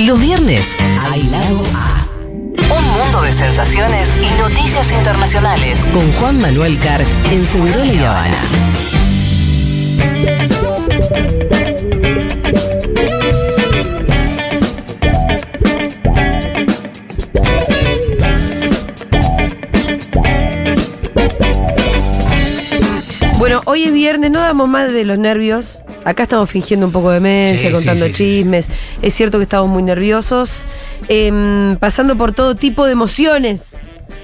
Los viernes, hay lado A. Un mundo de sensaciones y noticias internacionales. Con Juan Manuel Carr en Segurola y Habana. Bueno, hoy es viernes, no damos más de los nervios. Acá estamos fingiendo un poco de demencia, Sí, contando sí, sí, sí, chismes. Es cierto que estamos muy nerviosos. Em, pasando por todo tipo de emociones.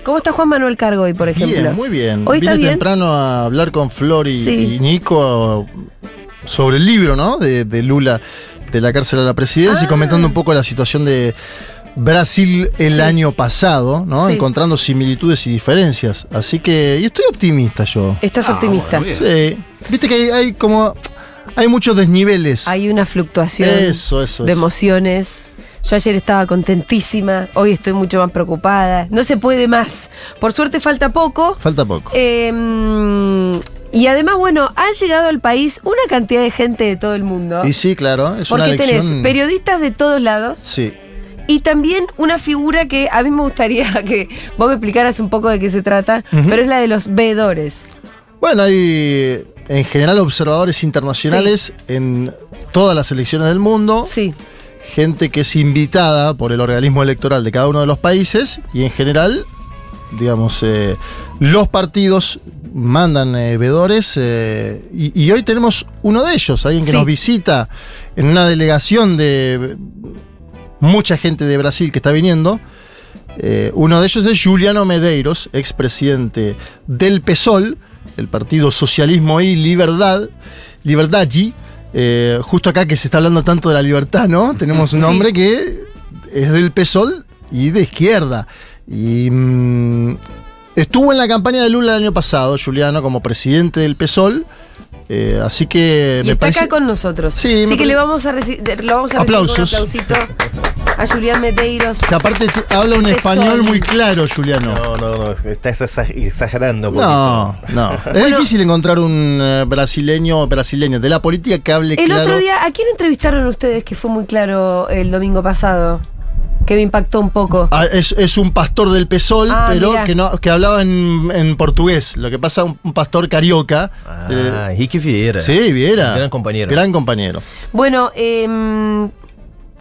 ¿Cómo está Juan Manuel Cargoy, por ejemplo? Bien, muy bien. ¿Hoy está Vine bien? temprano a hablar con Flor y, Sí. y Nico sobre el libro, ¿no? De, de Lula, de la cárcel a la presidencia, Ah. y comentando un poco la situación de Brasil el Sí. año pasado, ¿no? Sí. Encontrando similitudes y diferencias. Así que, y estoy optimista yo. Estás Ah, optimista. bueno. Sí. Viste que hay, hay como. Hay muchos desniveles. Hay una fluctuación Eso, eso, de eso. emociones. Yo ayer estaba contentísima, hoy estoy mucho más preocupada. No se puede más. Por suerte falta poco. Falta poco. Em, y además, bueno, ha llegado al país una cantidad de gente de todo el mundo. Y sí, claro, es una porque tenés elección. periodistas de todos lados Sí. y también una figura que a mí me gustaría que vos me explicaras un poco de qué se trata, pero es la de los veedores. Bueno, hay en general observadores internacionales en todas las elecciones del mundo. Sí, gente que es invitada por el organismo electoral de cada uno de los países y en general, digamos, eh, los partidos mandan eh, veedores eh, y, y hoy tenemos uno de ellos, alguien que Sí. nos visita en una delegación de mucha gente de Brasil que está viniendo. Eh, uno de ellos es Juliano Medeiros, expresidente del PSOL, el Partido Socialismo y Libertad, Liberdade. Eh, justo acá que se está hablando tanto de la libertad, ¿no? Tenemos un Sí. hombre que es del PSOL y de izquierda. Y mm, estuvo en la campaña de Lula el año pasado, Juliano, como presidente del PSOL. Eh, así que y me está parece- acá con nosotros. Sí, me Así que le vamos a, lo vamos a Aplausos. recibir con un aplausito a Julián Medeiros. que aparte te- habla un español muy claro, Juliano. No, no, no, estás exa- exagerando. un No, poquito. no. Es difícil encontrar un eh, brasileño o brasileño de la política que hable El claro. otro día, ¿a quién entrevistaron ustedes que fue muy claro el domingo pasado? Que me impactó un poco. Ah, es, es un pastor del PSOL, Ah, pero mirá. que no que hablaba en, en portugués. Lo que pasa, un, un pastor carioca. eh, Ah, Henrique Vieira. sí, Viera. Gran compañero. Gran compañero. Bueno, em,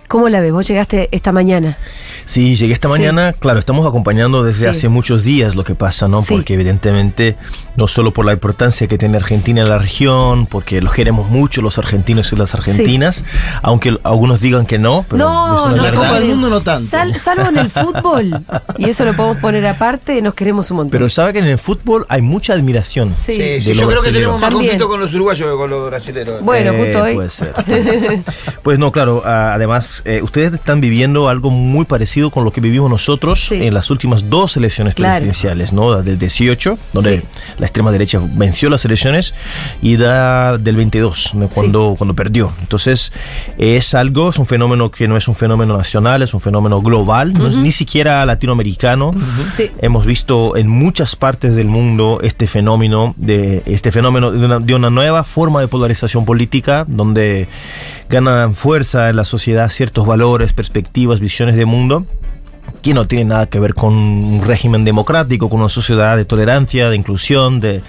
¿cómo la ves? Vos llegaste esta mañana. Sí, llegué esta Sí. mañana. Claro, estamos acompañando desde Sí. hace muchos días lo que pasa, ¿no? Sí. Porque evidentemente, no solo por la importancia que tiene Argentina en la región, porque los queremos mucho los argentinos y las argentinas, aunque algunos digan que no, pero no, es una no, la Copa verdad. del Mundo no tanto. Sal- salvo en el fútbol. y eso lo podemos poner aparte, nos queremos un montón. Pero sabe que en el fútbol hay mucha admiración. sí. De yo creo que tenemos más También. conflicto con los uruguayos que con los brasileños. Bueno, Eh, justo hoy. Puede ser. pues no, claro, ah, eh, ustedes están viviendo algo muy parecido con lo que vivimos nosotros Sí. en las últimas dos elecciones Claro. presidenciales, ¿no? Del 18, donde Sí. la extrema derecha venció las elecciones, y da del 22, ¿no? cuando, cuando perdió. Entonces, es algo, es un fenómeno que no es un fenómeno nacional, es un fenómeno global, no es ni siquiera latinoamericano. Hemos visto en muchas partes del mundo este fenómeno de este fenómeno de una, de una nueva forma de polarización política donde ganan fuerza en la sociedad ciertos valores, perspectivas, visiones de mundo que no tienen nada que ver con un régimen democrático, con una sociedad de tolerancia, de inclusión, de,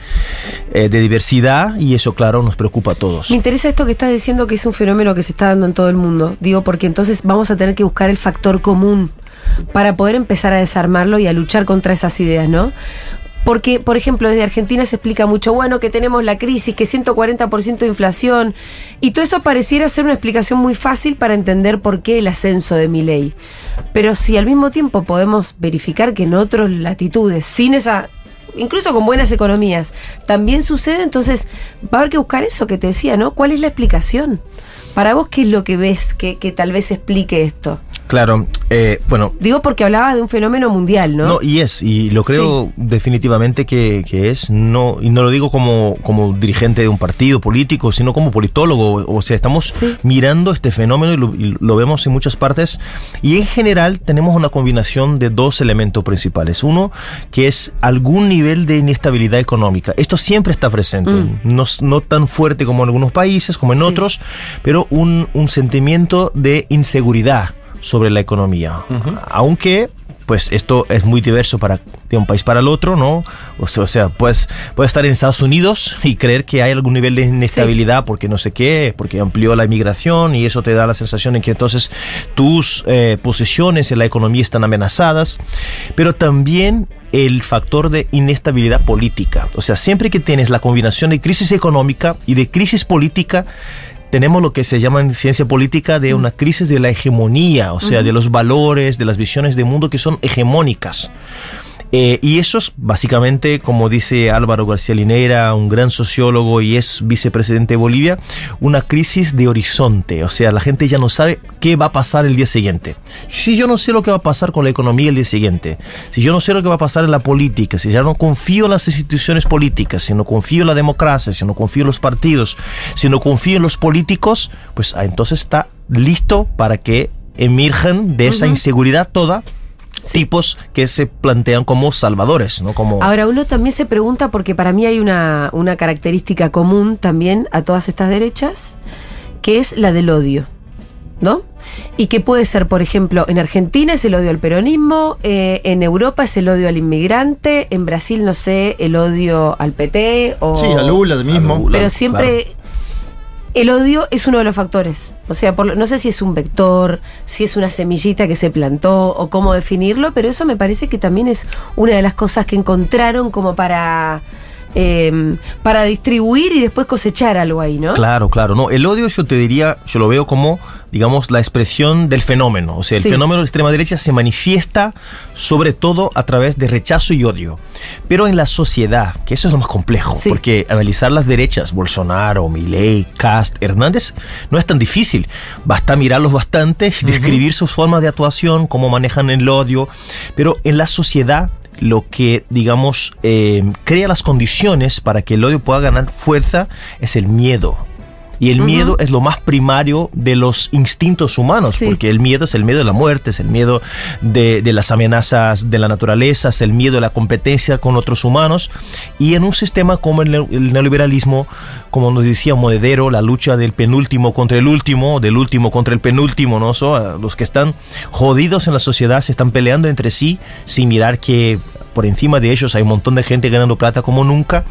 eh, de diversidad, y eso, claro, nos preocupa a todos. Me interesa esto que estás diciendo que es un fenómeno que se está dando en todo el mundo. Digo, porque entonces vamos a tener que buscar el factor común para poder empezar a desarmarlo y a luchar contra esas ideas, ¿no? Porque, por ejemplo, desde Argentina se explica mucho, bueno, que tenemos la crisis, que 140% de inflación, y todo eso pareciera ser una explicación muy fácil para entender por qué el ascenso de mi ley. Pero si al mismo tiempo podemos verificar que en otras latitudes, sin esa incluso con buenas economías, también sucede, entonces va a haber que buscar eso que te decía, ¿no? ¿Cuál es la explicación? Para vos, ¿qué es lo que ves que, que tal vez explique esto? Claro, eh, bueno, Digo porque hablabas de un fenómeno mundial, ¿no? No, y es, y lo creo definitivamente que, que es, no, y no lo digo como, como dirigente de un partido político, sino como politólogo, o sea, estamos Sí. mirando este fenómeno y lo, y lo vemos en muchas partes, y en general tenemos una combinación de dos elementos principales. Uno, que es algún nivel de inestabilidad económica. Esto siempre está presente, Mm. no, no tan fuerte como en algunos países, como en Sí. otros, pero un, un sentimiento de inseguridad sobre la economía. Aunque pues esto es muy diverso para de un país para el otro, ¿no? O sea, o sea pues puedes estar en Estados Unidos y creer que hay algún nivel de inestabilidad porque no sé qué, porque amplió la inmigración y eso te da la sensación de que entonces tus eh, posesiones en la economía están amenazadas, pero también el factor de inestabilidad política. O sea, siempre que tienes la combinación de crisis económica y de crisis política, tenemos lo que se llama en ciencia política de una crisis de la hegemonía, o sea, de los valores, de las visiones de mundo que son hegemónicas. Eh, y eso es básicamente, como dice Álvaro García Linera, un gran sociólogo y es vicepresidente de Bolivia, una crisis de horizonte. O sea, la gente ya no sabe qué va a pasar el día siguiente. Si yo no sé lo que va a pasar con la economía el día siguiente, si yo no sé lo que va a pasar en la política, si ya no confío en las instituciones políticas, si no confío en la democracia, si no confío en los partidos, si no confío en los políticos, pues ah, entonces está listo para que emerjan de esa inseguridad toda tipos que se plantean como salvadores, ¿no? Como... Ahora, uno también se pregunta, porque para mí hay una, una característica común también a todas estas derechas, que es la del odio, ¿no? Y que puede ser, por ejemplo, en Argentina es el odio al peronismo, eh, en Europa es el odio al inmigrante, en Brasil, no sé, el odio al PT o... Sí, a Lula mismo. Lula, Pero siempre el odio es uno de los factores. O sea, por no sé si es un vector, si es una semillita que se plantó o cómo definirlo, pero eso me parece que también es una de las cosas que encontraron como para, eh, para distribuir y después cosechar algo ahí, ¿no? Claro, claro. No, el odio yo te diría, yo lo veo como, digamos, la expresión del fenómeno. O sea, el Sí. fenómeno de la extrema derecha se manifiesta sobre todo a través de rechazo y odio. Pero en la sociedad, que eso es lo más complejo, Sí. porque analizar las derechas, Bolsonaro, Milei, Cast, Hernández, no es tan difícil. Basta mirarlos bastante, describir sus formas de actuación, cómo manejan el odio. Pero en la sociedad lo que, digamos, eh, crea las condiciones para que el odio pueda ganar fuerza es el miedo. Y el miedo es lo más primario de los instintos humanos, Sí. porque el miedo es el miedo de la muerte, es el miedo de, de las amenazas de la naturaleza, es el miedo de la competencia con otros humanos. Y en un sistema como el, neo- el neoliberalismo, como nos decía Monedero, la lucha del penúltimo contra el último, del último contra el penúltimo, ¿no? So, los que están jodidos en la sociedad se están peleando entre sí sin mirar que por encima de ellos hay un montón de gente ganando plata como nunca.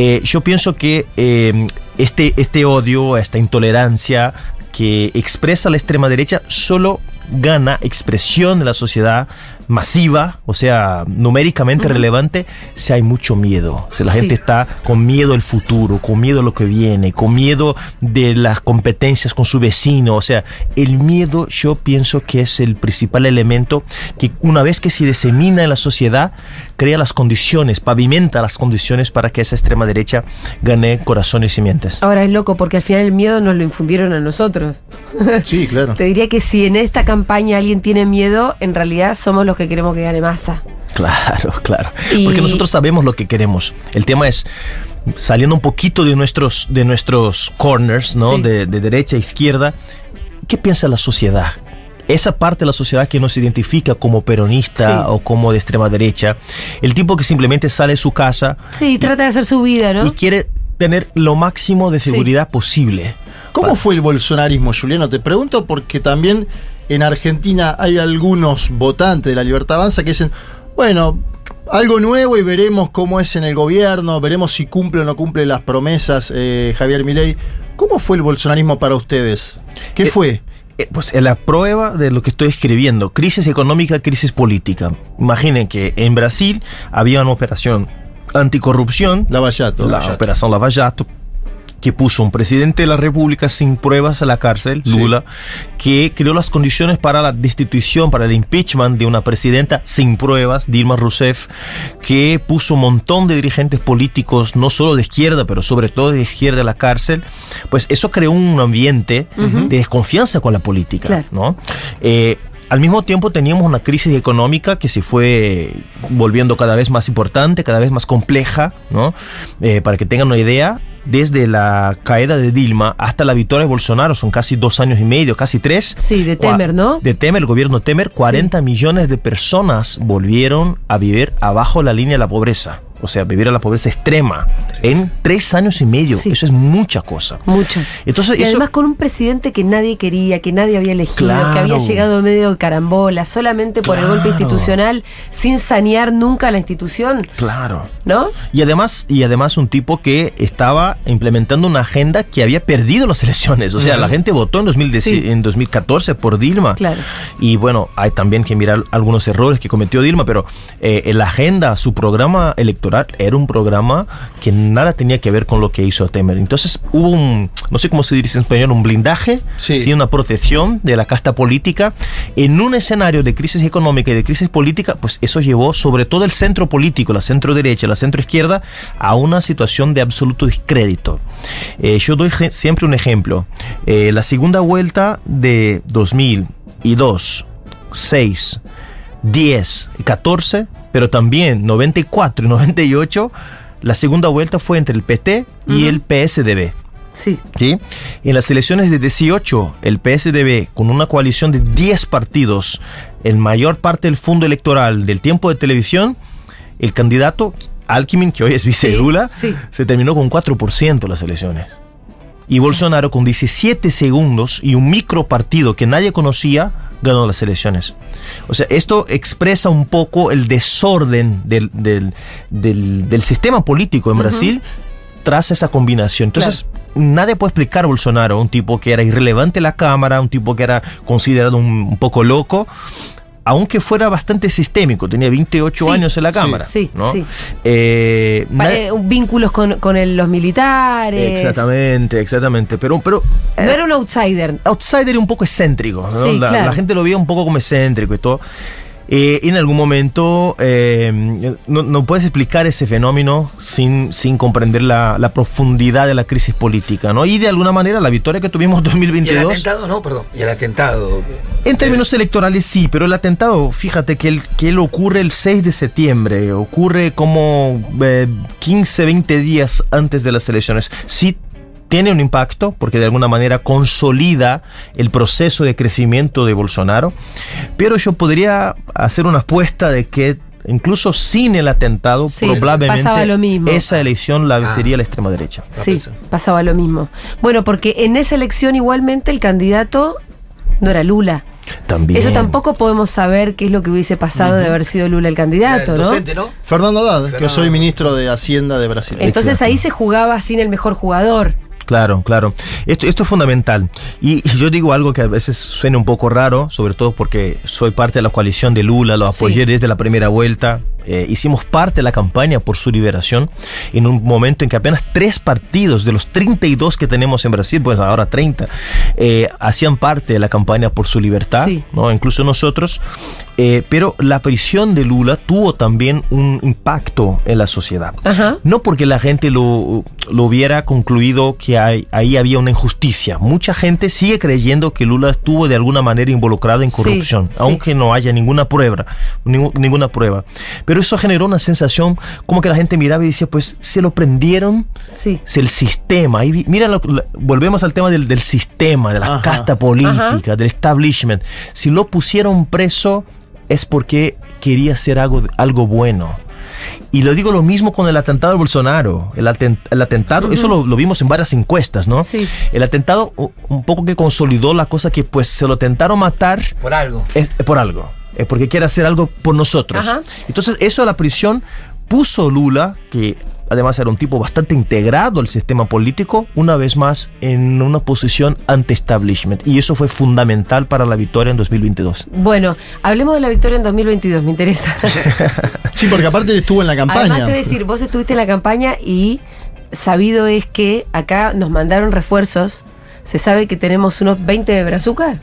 Eh, yo pienso que eh, este, este odio, esta intolerancia que expresa la extrema derecha solo gana expresión de la sociedad masiva, o sea, numéricamente relevante, si hay mucho miedo. O sea, la Sí. gente está con miedo al futuro, con miedo a lo que viene, con miedo de las competencias con su vecino. O sea, el miedo yo pienso que es el principal elemento que una vez que se disemina en la sociedad, crea las condiciones, pavimenta las condiciones para que esa extrema derecha gane corazones y mientes. Ahora es loco porque al final el miedo nos lo infundieron a nosotros. Sí, claro. Te diría que si en esta campaña alguien tiene miedo, en realidad somos los que queremos que gane masa. Claro, claro. Y- Porque nosotros sabemos lo que queremos. El tema es saliendo un poquito de nuestros, de nuestros corners, ¿no? Sí. De, de derecha a izquierda. ¿Qué piensa la sociedad? Esa parte de la sociedad que no se identifica como peronista Sí. o como de extrema derecha, el tipo que simplemente sale de su casa Sí, trata de hacer su vida, ¿no? y quiere tener lo máximo de seguridad posible. ¿Cómo fue el bolsonarismo, Juliano? Te pregunto porque también en Argentina hay algunos votantes de la Libertad Avanza que dicen, bueno, algo nuevo y veremos cómo es en el gobierno, veremos si cumple o no cumple las promesas eh, Javier Milei. ¿Cómo fue el bolsonarismo para ustedes? ¿Qué Eh, fue? Eh, Pues la prueba de lo que estoy escribiendo, crisis económica, crisis política. Imaginen que en Brasil había una operación anticorrupción, Lavallato. la operación Lava Jato, que puso un presidente de la República sin pruebas a la cárcel, Sí. Lula, que creó las condiciones para la destitución, para el impeachment de una presidenta sin pruebas, Dilma Rousseff, que puso un montón de dirigentes políticos, no solo de izquierda, pero sobre todo de izquierda a la cárcel, pues eso creó un ambiente de desconfianza con la política, Claro. ¿no? Eh, al mismo tiempo teníamos una crisis económica que se fue volviendo cada vez más importante, cada vez más compleja, ¿no? Eh, para que tengan una idea, desde la caída de Dilma hasta la victoria de Bolsonaro, son casi dos años y medio, casi tres. Sí, de Temer, ¿no? De Temer, el gobierno Temer, 40 millones de personas volvieron a vivir abajo la línea de la pobreza. O sea, vivir a la pobreza extrema en tres años y medio. Sí. Eso es mucha cosa. Mucho. Entonces, y eso, además con un presidente que nadie quería, que nadie había elegido, Claro. que había llegado medio de carambola, solamente por el golpe institucional, sin sanear nunca la institución, claro. ¿no? Y además, y además un tipo que estaba implementando una agenda que había perdido las elecciones. O sea, la gente votó en, 2010 Sí. en 2014 por Dilma. Claro. Y bueno, hay también que mirar algunos errores que cometió Dilma, pero eh, la agenda, su programa electoral era un programa que nada tenía que ver con lo que hizo Temer. Entonces hubo un, no sé cómo se dice en español, un blindaje, Sí. una protección de la casta política. En un escenario de crisis económica y de crisis política, pues eso llevó sobre todo el centro político, la centro derecha, la centro izquierda, a una situación de absoluto descrédito. Eh, yo doy siempre un ejemplo. Eh, la segunda vuelta de 2002, 6, 10 y 14, pero también 94 y 98, la segunda vuelta fue entre el PT y el PSDB. Sí. ¿sí? En las elecciones de 18, el PSDB, con una coalición de 10 partidos, en mayor parte del fondo electoral del tiempo de televisión, el candidato Alckmin, que hoy es vice de Sí, sí. se terminó con 4% las elecciones. Y Bolsonaro, con 17 segundos y un micro partido que nadie conocía, ganó las elecciones. O sea, esto expresa un poco el desorden del, del, del- del sistema político en Brasil tras esa combinación. Entonces, nadie puede explicar a Bolsonaro, un tipo que era irrelevante en la Cámara, un tipo que era considerado un, un poco loco, aunque fuera bastante sistémico, tenía 28 Sí, años en la Cámara. sí, ¿no? sí. Eh, eh, vínculos con, con el- los militares. Exactamente, exactamente. Pero, pero No era un outsider. outsider y un poco excéntrico. ¿no? Sí, la, claro. la gente lo veía un poco como excéntrico y todo. Eh, en algún momento eh, no, no puedes explicar ese fenómeno sin, sin comprender la, la profundidad de la crisis política, ¿no? Y de alguna manera la victoria que tuvimos en ¿Y el 2022... atentado? No, perdón. ¿Y el atentado? En términos electorales sí, pero el atentado, fíjate que, el, que él ocurre el 6 de septiembre, ocurre como eh, 15, 20 días antes de las elecciones. Sí tiene un impacto porque de alguna manera consolida el proceso de crecimiento de Bolsonaro, pero yo podría hacer una apuesta de que incluso sin el atentado Sí, probablemente pasaba lo mismo. esa elección la Ah. sería la extrema derecha. Sí, pensé. pasaba lo mismo. Bueno, porque en esa elección igualmente el candidato no era Lula. También. Eso tampoco podemos saber qué es lo que hubiese pasado de haber sido Lula el candidato, el ¿no? docente, ¿no? Fernando Haddad, que Fernando. soy ministro de Hacienda de Brasil. Entonces Exacto. ahí se jugaba sin el mejor jugador. Claro, claro. Esto, esto es fundamental. Y yo digo algo que a veces suena un poco raro, sobre todo porque soy parte de la coalición de Lula, lo Sí. apoyé desde la primera vuelta. Eh, hicimos parte de la campaña por su liberación en un momento en que apenas tres partidos de los 32 que tenemos en Brasil, pues ahora 30, eh, hacían parte de la campaña por su libertad, Sí. ¿no? incluso nosotros. Eh, pero la prisión de Lula tuvo también un impacto en la sociedad. Ajá. No porque la gente lo, lo hubiera concluido que hay- ahí había una injusticia. Mucha gente sigue creyendo que Lula estuvo de alguna manera involucrado en Sí, corrupción, sí. aunque no haya ninguna prueba, ningú- ninguna prueba. Pero eso generó una sensación como que la gente miraba y decía, pues se lo prendieron, Sí. es el sistema. Ahí vi- mira, lo- volvemos al tema del, del sistema, de la Ajá. casta política, del establishment. Si lo pusieron preso es porque quería hacer algo, algo bueno. Y lo digo lo mismo con el atentado de Bolsonaro. El, aten- el atentado, eso lo, lo vimos en varias encuestas, ¿no? Sí. El atentado un poco que consolidó la cosa que pues se lo tentaron matar Por algo. es por algo, es porque quiere hacer algo por nosotros. Ajá. Entonces, eso a la prisión puso Lula, que además era un tipo bastante integrado al sistema político, una vez más en una posición anti-establishment. Y eso fue fundamental para la victoria en 2022. Bueno, hablemos de la victoria en 2022, me interesa. Sí, porque aparte estuvo en la campaña. Además te voy a decir, vos estuviste en la campaña y sabido es que acá nos mandaron refuerzos. Se sabe que tenemos unos 20 de brazucas.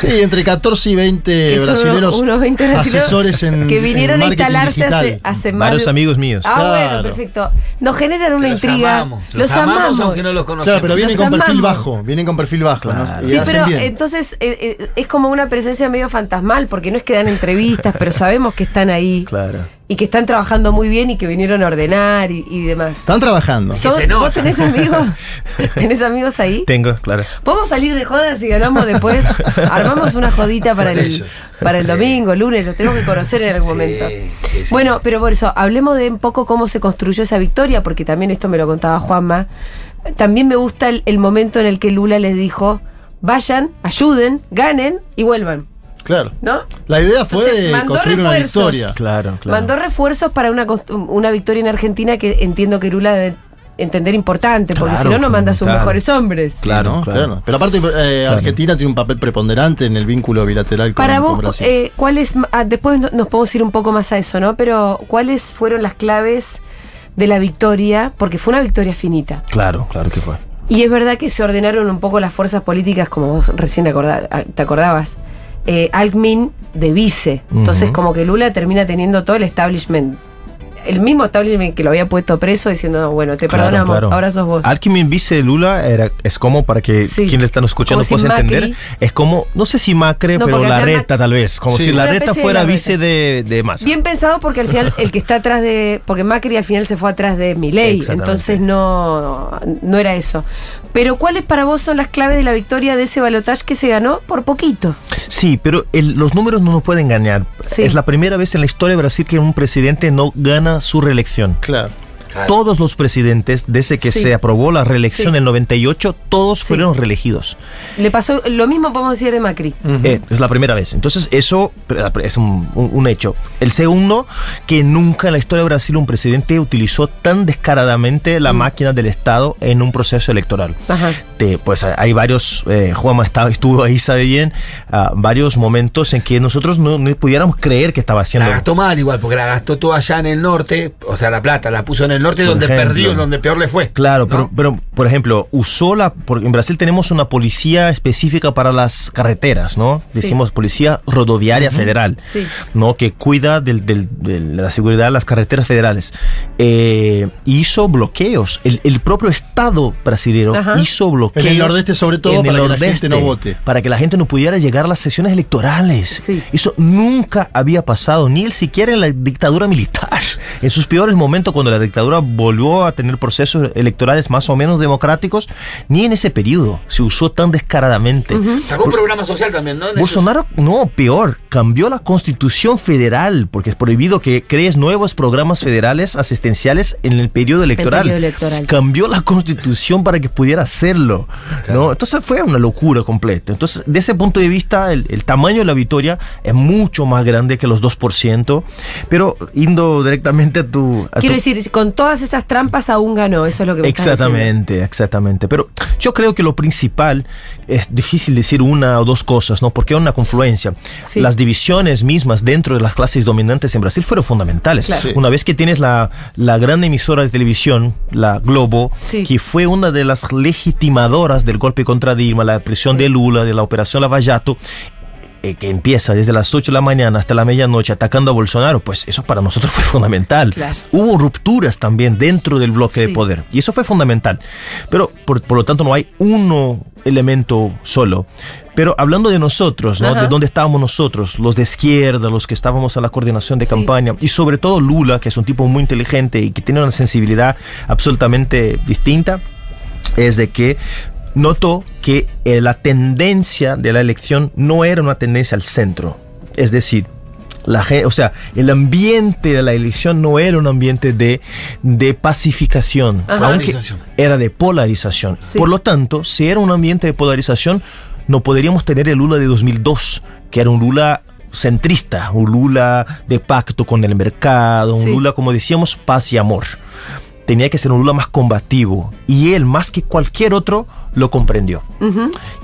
Sí, entre 14 y 20 Que son brasileros unos 20 brasileros asesores en que vinieron en a instalarse digital. hace, hace más Varios de- amigos míos. Ah, Claro. bueno, perfecto. Nos generan una Los intriga. amamos. Los, amamos, aunque no los conocemos. Claro, pero vienen Los con perfil amamos. bajo, vienen con perfil bajo. ¿no? Claro. Y Sí, pero bien. entonces eh, eh, es como una presencia medio fantasmal, porque no es que dan entrevistas, pero sabemos que están ahí. Claro. Y que están trabajando muy bien y que vinieron a ordenar y, y demás. Están trabajando. Son- se nota. ¿Vos tenés amigos? ¿Tenés amigos ahí? Tengo, claro. Podemos salir de jodas y ganamos después. Armamos una jodita para el, ellos. para el Sí. domingo, lunes, los tenemos que conocer en algún Sí, momento. sí, sí. Bueno, pero por eso, hablemos de un poco cómo se construyó esa victoria, porque también esto me lo contaba Juanma. También me gusta el, el momento en el que Lula les dijo, vayan, ayuden, ganen y vuelvan, Claro. ¿no? La idea fue Entonces, mandó construir una victoria. Claro, claro. Mandó refuerzos para una, una victoria en Argentina que entiendo que Lula debe entender importante, porque Claro, si no, no manda a sus mejores hombres. Claro, ¿no? claro. Pero aparte, eh, Argentina tiene un papel preponderante en el vínculo bilateral con, Para con vos, Brasil. eh, ¿cuáles, ah, después no- nos podemos ir un poco más a eso, ¿no? Pero, ¿cuáles fueron las claves de la victoria? Porque fue una victoria finita. Claro, claro que fue. Y es verdad que se ordenaron un poco las fuerzas políticas, como vos recién ah, te acordabas. Eh, Alckmin de vice. Entonces, como que Lula termina teniendo todo el establishment. El mismo establishment que lo había puesto preso diciendo, "No, bueno, te Claro, perdonamos, claro. ahora sos vos. Alckmin vice de Lula era, es como, para que Sí. quien le están escuchando si pueda entender, es como, no sé si Macre, No, pero la al reta tal vez, como Sí. si la reta fuera vice de, de Massa. Bien pensado porque al final el que está atrás de. Porque Macri al final se fue atrás de Milei. Entonces no, no era eso. Pero ¿cuáles para vos son las claves de la victoria de ese balotaje que se ganó por poquito? Sí, pero el- los números no nos pueden engañar. Sí. Es la primera vez en la historia de Brasil que un presidente no gana su reelección. Claro. Claro. Todos los presidentes, desde que Sí. se aprobó la reelección Sí. en el 98, todos Sí. fueron reelegidos. Le pasó lo mismo podemos decir de Macri. Eh, es la primera vez. Entonces, eso es un, un- un hecho. El segundo, que nunca en la historia de Brasil un presidente utilizó tan descaradamente la máquina del Estado en un proceso electoral. Ajá. Pues hay varios, eh, Juanma estaba, estuvo ahí, sabe bien, ah, varios momentos en que nosotros no, no pudiéramos creer que estaba La haciendo. gastó mal igual, porque la gastó toda allá en el norte, o sea, la plata, la puso en el norte Por donde ejemplo. perdió, donde peor le fue. Claro, ¿no? pero, pero, por ejemplo, usó la. Porque en Brasil tenemos una policía específica para las carreteras, ¿no? Sí. Decimos policía rodoviaria federal, Sí. ¿no? Que cuida del- del- de la seguridad de las carreteras federales. Eh, hizo bloqueos. El, el propio Estado brasileño Ajá. hizo bloqueos. En el nordeste, sobre todo, en el para que la gente nordeste, no vote. Para que la gente no pudiera llegar a las sesiones electorales. Sí. Eso nunca había pasado, ni el siquiera en la dictadura militar. En sus peores momentos, cuando la dictadura volvió a tener procesos electorales más o menos democráticos, ni en ese periodo se usó tan descaradamente. Sacó un programa social también, ¿no? Bolsonaro, no, peor, cambió la constitución federal, porque es prohibido que crees nuevos programas federales asistenciales en el periodo electoral. periodo electoral. Cambió la constitución para que pudiera hacerlo. ¿no? Entonces fue una locura completa. Entonces, de ese punto de vista, el, el tamaño de la victoria es mucho más grande que los 2%, pero yendo directamente a tu... a Quiero tu- decir, con todas esas trampas aún ganó, eso es lo que me estás. Exactamente, exactamente. Pero yo creo que lo principal es difícil decir una o dos cosas, ¿no? Porque es una confluencia. Sí. Las divisiones mismas dentro de las clases dominantes en Brasil fueron fundamentales. Claro. Sí. Una vez que tienes la, la gran emisora de televisión, la Globo, Sí. que fue una de las legitimadoras del golpe contra Dilma, la presión de Lula, de la operación Lava Jato, eh, que empieza desde las 8 de la mañana hasta la medianoche atacando a Bolsonaro, pues eso para nosotros fue fundamental. Claro. Hubo rupturas también dentro del bloque Sí. de poder y eso fue fundamental. Pero por, por lo tanto no hay uno elemento solo. Pero hablando de nosotros, ¿no? De dónde estábamos nosotros, los de izquierda, los que estábamos en la coordinación de Sí. campaña y sobre todo Lula, que es un tipo muy inteligente y que tiene una sensibilidad absolutamente distinta, es de que notó que eh, la tendencia de la elección no era una tendencia al centro. Es decir, la o sea, el ambiente de la elección no era un ambiente de, de pacificación, Ajá. aunque era de polarización. Sí. Por lo tanto, si era un ambiente de polarización, no podríamos tener el Lula de 2002, que era un Lula centrista, un Lula de pacto con el mercado, un Sí. Lula, como decíamos, paz y amor. Tenía que ser un Lula más combativo. Y él, más que cualquier otro, lo comprendió.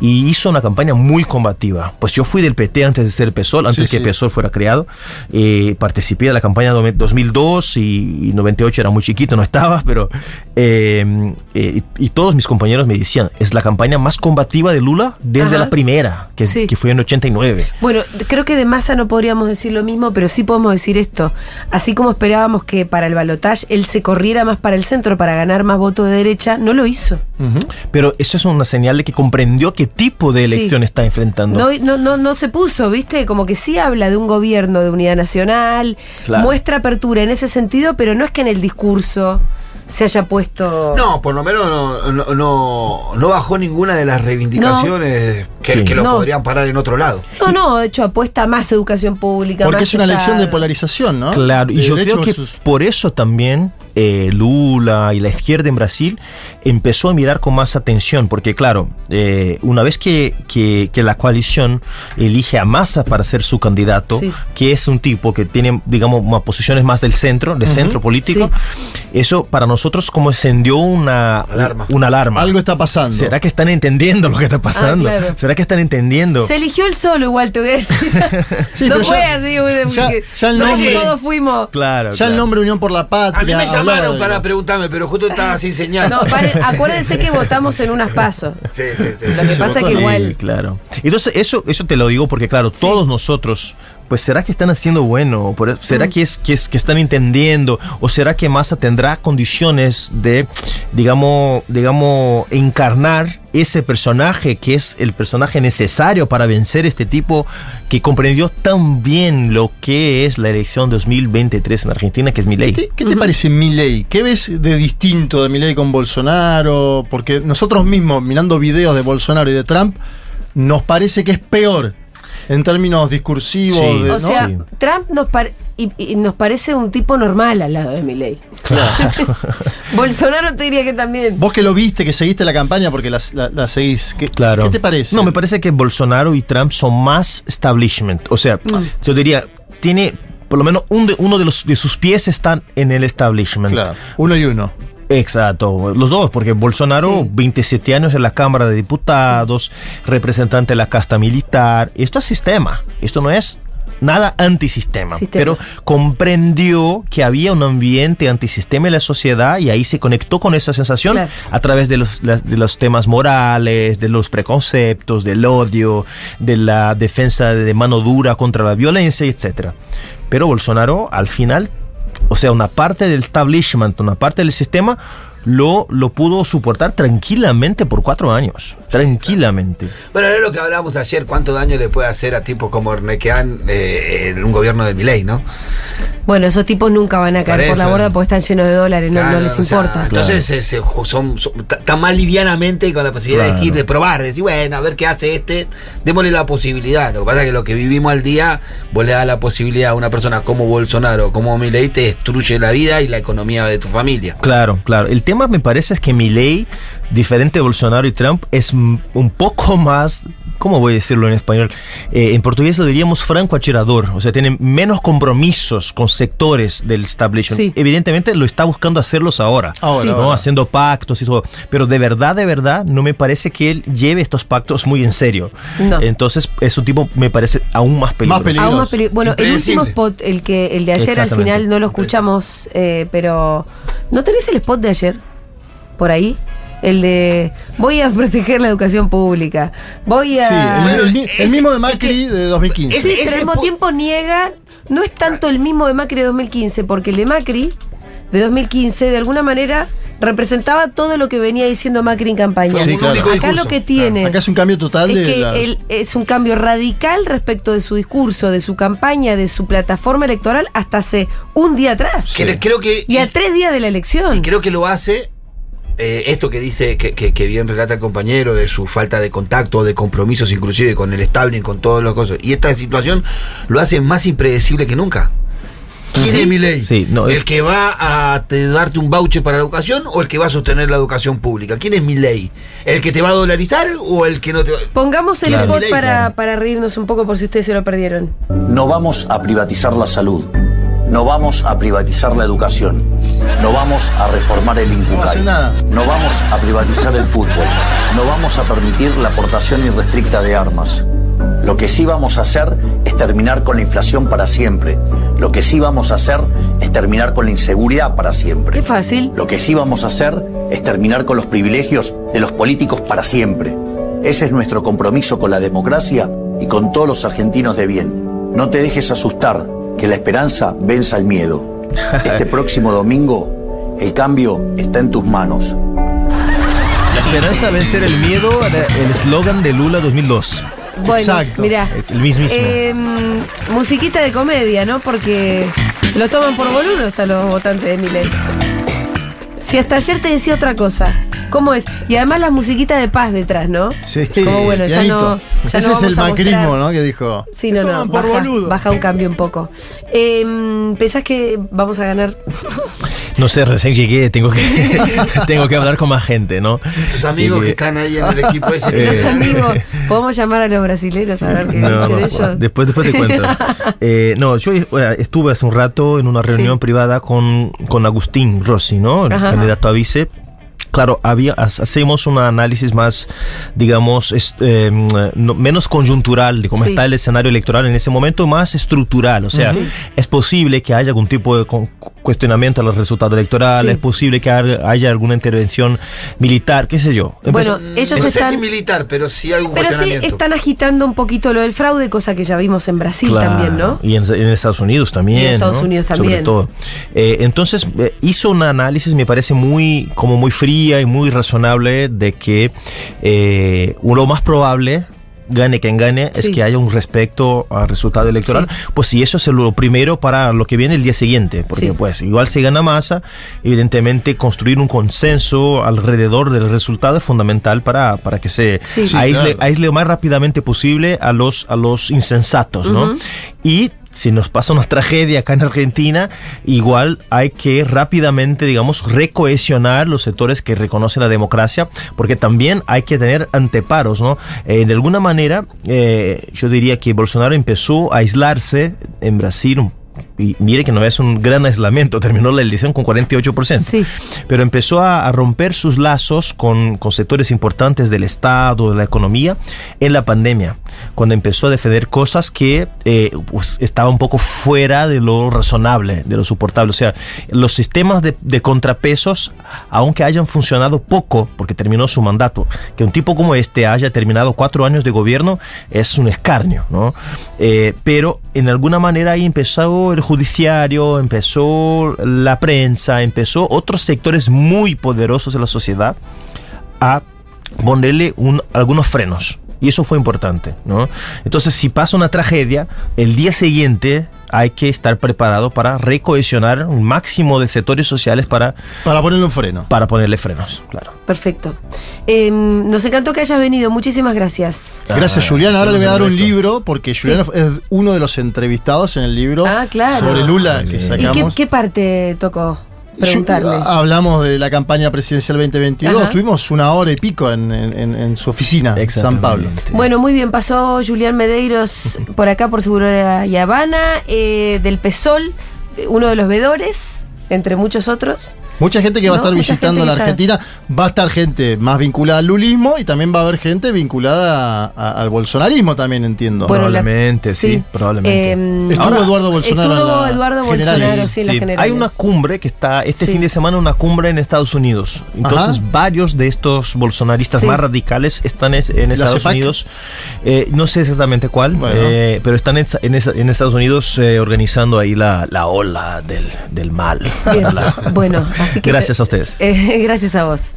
Y hizo una campaña muy combativa. Pues yo fui del PT antes de ser PSOL, antes Sí, que sí. PSOL fuera creado. Eh, participé de la campaña de 2002 y, y 98 era muy chiquito, no estaba, pero... eh, eh, y, todos mis compañeros me decían, es la campaña más combativa de Lula desde Ajá. la primera, que, Sí. que fue en 89. Bueno, creo que de masa no podríamos decir lo mismo, pero sí podemos decir esto. Así como esperábamos que para el balotaje él se corriera más para el centro para ganar más votos de derecha, no lo hizo. Pero eso eso es una señal de que comprendió qué tipo de Sí. elección está enfrentando. No, no, no, no se puso, ¿viste? Como que sí habla de un gobierno de unidad nacional, Claro. muestra apertura en ese sentido, pero no es que en el discurso se haya puesto. No, por lo menos no, no, no, no bajó ninguna de las reivindicaciones que, Sí. que lo No. podrían parar en otro lado. No, no, de hecho apuesta a más educación pública. Porque más es una elección de polarización, ¿no? Claro, y De yo creo que por eso también eh, Lula y la izquierda en Brasil empezó a mirar con más atención, porque claro, eh, una vez que, que- que la coalición elige a Massa para ser su candidato, Sí. que es un tipo que tiene, digamos, más posiciones más del centro, de centro político, eso para nosotros como encendió una Alarma. Una alarma. Algo está pasando. ¿Será que están entendiendo lo que está pasando? Ah, claro. ¿Será que están entendiendo? Se eligió el solo igual, te voy a decir. Sí, no fue ya- así, ya- el nombre- todos fuimos. Claro. Ya claro. el nombre Unión por la Patria. A mí me hablaba llamaron para preguntarme, pero justo estaba sin señal. No, paren, acuérdense que votamos en unas pasos. Sí, sí, sí. Lo que pasa es que igual. Sí, claro. Entonces, eso, eso te lo digo porque, claro, todos nosotros, pues, ¿será que están haciendo bueno? Mm. ¿Será que, es, que, es, que están entendiendo? ¿O será que Massa tendrá condiciones de, digamos, digamos, encarnar ese personaje que es el personaje necesario para vencer este tipo que comprendió tan bien lo que es la elección 2023 en Argentina, que es mi ley? ¿Qué, qué te parece Milei? ¿Qué ves de distinto de Milei con Bolsonaro? Porque nosotros mismos, mirando videos de Bolsonaro y de Trump, nos parece que es peor en términos discursivos. Sí. de- O ¿no? sea, Sí. Trump nos, pare- y, y nos parece un tipo normal al lado de Milei. Bolsonaro te diría que también. Vos que lo viste, que seguiste la campaña porque la, la- la seguís, ¿qué, Claro. ¿qué te parece? No, me parece que Bolsonaro y Trump son más establishment. O sea, yo diría, tiene por lo menos un de- uno de, los, de sus pies están en el establishment. Claro, uno y uno. Exacto, los dos, porque Bolsonaro, Sí. 27 años en la Cámara de Diputados, representante de la casta militar, esto es sistema, esto no es nada antisistema, Sistema. pero comprendió que había un ambiente antisistema en la sociedad y ahí se conectó con esa sensación Claro. a través de los, de los temas morales, de los preconceptos, del odio, de la defensa de mano dura contra la violencia, etc. Pero Bolsonaro al final o sea, una parte del establishment, una parte del sistema, lo, lo pudo soportar tranquilamente por cuatro años. Tranquilamente. Bueno, era lo que hablábamos ayer, cuánto daño le puede hacer a tipos como Ernequean eh, en un gobierno de Milei, ¿no? Bueno, esos tipos nunca van a caer Por por la borda porque están llenos de dólares, no, no Claro, les o sea, importa. entonces se- se ju- son, son- ta- están más livianamente con la posibilidad de Claro. elegir, de probar, de decir, bueno, a ver qué hace este, démosle la posibilidad. Lo que pasa es que lo que vivimos al día, vos le das la posibilidad a una persona como Bolsonaro, como Milei, te destruye la vida y la economía de tu familia. Claro, claro. El tema me parece es que Milei, diferente de Bolsonaro y Trump, es un poco más, ¿cómo voy a decirlo en español? Eh, en portugués lo diríamos franco achirador, o sea, tiene menos compromisos con sectores del establishment. Sí. Evidentemente lo está buscando hacerlos ahora, Ahora, ¿no? ahora. haciendo pactos y todo. Pero de verdad, de verdad, no me parece que él lleve estos pactos muy en serio. No. Entonces es un tipo, me parece, aún más peligroso. peligroso. Aún más peli- bueno, el último spot, el que el de ayer al final no lo escuchamos, eh, pero ¿no tenés el spot de ayer por ahí? El de voy a proteger la educación pública, voy a Sí, el, Bueno, el mi- el ese- mismo de Macri de 2015. Sí, Ese- pero al mismo tiempo niega, no es tanto el mismo de Macri de 2015, porque el de Macri de 2015 de alguna manera representaba todo lo que venía diciendo Macri en campaña. Sí, claro. Acá discurso. lo que tiene Acá es un cambio total es de que las- él es un cambio radical respecto de su discurso, de su campaña, de su plataforma electoral hasta hace un día atrás. Cre- Creo que. Y a tres días de la elección. Y creo que lo hace eh, esto que dice, que, que- que bien relata el compañero, de su falta de contacto, de compromisos inclusive con el establishment, con todas las cosas. Y esta situación lo hace más impredecible que nunca. ¿Quién Sí. es mi ley? Sí, no, ¿El es- que va a te- darte un voucher para la educación o el que va a sostener la educación pública? ¿Quién es mi ley? ¿El que te va a dolarizar o el que no te va Pongamos el Claro. spot para, para reírnos un poco por si ustedes se lo perdieron. No vamos a privatizar la salud. No vamos a privatizar la educación. No vamos a reformar el INCUCAI. No vamos a privatizar el fútbol. No vamos a permitir la aportación irrestricta de armas. Lo que sí vamos a hacer es terminar con la inflación para siempre. Lo que sí vamos a hacer es terminar con la inseguridad para siempre. Qué fácil. Lo que sí vamos a hacer es terminar con los privilegios de los políticos para siempre. Ese es nuestro compromiso con la democracia y con todos los argentinos de bien. No te dejes asustar, que la esperanza venza el miedo. Este próximo domingo, el cambio está en tus manos. La esperanza vencer el miedo era el eslogan de Lula 2002. Bueno, Exacto. mira. El mismísimo. Eh, musiquita de comedia, ¿no? Porque lo toman por boludos a los votantes de Milei. Si hasta ayer te decía otra cosa, ¿cómo es? Y además las musiquitas de paz detrás, ¿no? Sí, Como bueno, ya no. ya Ese no es el macrismo, ¿no? Que dijo. Sí, no, no. Baja, baja un cambio un poco. Eh, ¿Pensás que vamos a ganar? No sé, recién llegué, tengo que, tengo que hablar con más gente, ¿no? Tus amigos que están ahí en el equipo ese. Eh, Los amigos. ¿Podemos llamar a los brasileños a ver qué No, dicen ellos? después, después te cuento. Eh, no, yo eh, estuve hace un rato en una reunión Sí. privada con, con Agustín Rossi, ¿no? El Ajá. candidato a vice. Claro, había, ha- hacemos un análisis más, digamos, eh, no- menos conjuntural de cómo Sí. está el escenario electoral en ese momento, más estructural. O sea, es posible que haya algún tipo de cuestionamiento a los resultados electorales, Sí. es posible que haya alguna intervención militar, qué sé yo. Bueno, Mm, ellos no sé están. si militar, pero sí algún Pero sí están agitando un poquito lo del fraude, cosa que ya vimos en Brasil Claro, también, ¿no? Y en, en Estados Unidos también. Y en Estados ¿no? Unidos Sobre también. todo. Eh, entonces, eh, hizo un análisis, me parece muy, como muy fría y muy razonable, de que eh, lo más probable gane quien gane, Sí. es que haya un respecto al resultado electoral. Pues si eso es lo primero para lo que viene el día siguiente, porque Sí. pues igual se gana masa, evidentemente construir un consenso alrededor del resultado es fundamental para, para que se aísle, claro. aísle lo más rápidamente posible a los, a los insensatos, ¿no? Ujú. Y si nos pasa una tragedia acá en Argentina, igual hay que rápidamente, digamos, recohesionar los sectores que reconocen la democracia, porque también hay que tener anteparos, ¿no? Eh, de alguna manera, eh, yo diría que Bolsonaro empezó a aislarse en Brasil. Y mire que no es un gran aislamiento, terminó la elección con 48%. Sí. Pero empezó a, a romper sus lazos con, con sectores importantes del Estado, de la economía, en la pandemia, cuando empezó a defender cosas que eh, pues, estaban un poco fuera de lo razonable, de lo soportable. O sea, los sistemas de, de contrapesos, aunque hayan funcionado poco, porque terminó su mandato, que un tipo como este haya terminado cuatro años de gobierno es un escarnio, ¿no? Eh, pero en alguna manera ahí empezó el judiciario, empezó la prensa, empezó otros sectores muy poderosos de la sociedad a ponerle un- algunos frenos. Y eso fue importante, ¿no? Entonces, si pasa una tragedia, el día siguiente hay que estar preparado para recohesionar un máximo de sectores sociales para, Para ponerle un freno. para ponerle frenos, claro. Perfecto. Eh, nos encantó que hayas venido. Muchísimas gracias. Gracias, Ah, Julián. Ahora le voy a dar un libro, porque Julián es uno de los entrevistados en el libro Ah, claro. sobre Lula Muy que bien. ¿Y qué, sacamos. qué parte tocó? Preguntarle. Yo- ah, hablamos de la campaña presidencial 2022. Ajá. Tuvimos una hora y pico en, en- en- en su oficina, en San Pablo. Bueno, muy bien, pasó Julián Medeiros por acá por Seguro y Habana, eh, del PESOL, uno de los vedores, entre muchos otros. Mucha gente que va a estar mucha visitando la está- Argentina. Va a estar gente más vinculada al lulismo y también va a haber gente vinculada a- a- al bolsonarismo, también entiendo. Bueno, la- Probablemente, sí, probablemente. Eh, Estuvo Ahora, Eduardo Bolsonaro. Estuvo la Eduardo generales. Bolsonaro, sí, hay una cumbre que está este Sí. fin de semana, una cumbre en Estados Unidos. Entonces, Ajá. varios de estos bolsonaristas Sí. más radicales están es- en ¿La Estados? Unidos. Eh, no sé exactamente cuál, Bueno. eh, pero están en, en esa- en Estados Unidos eh, organizando ahí la, la ola del, del mal. Bien. La- Bueno, así que. Gracias a ustedes. Eh, gracias a vos.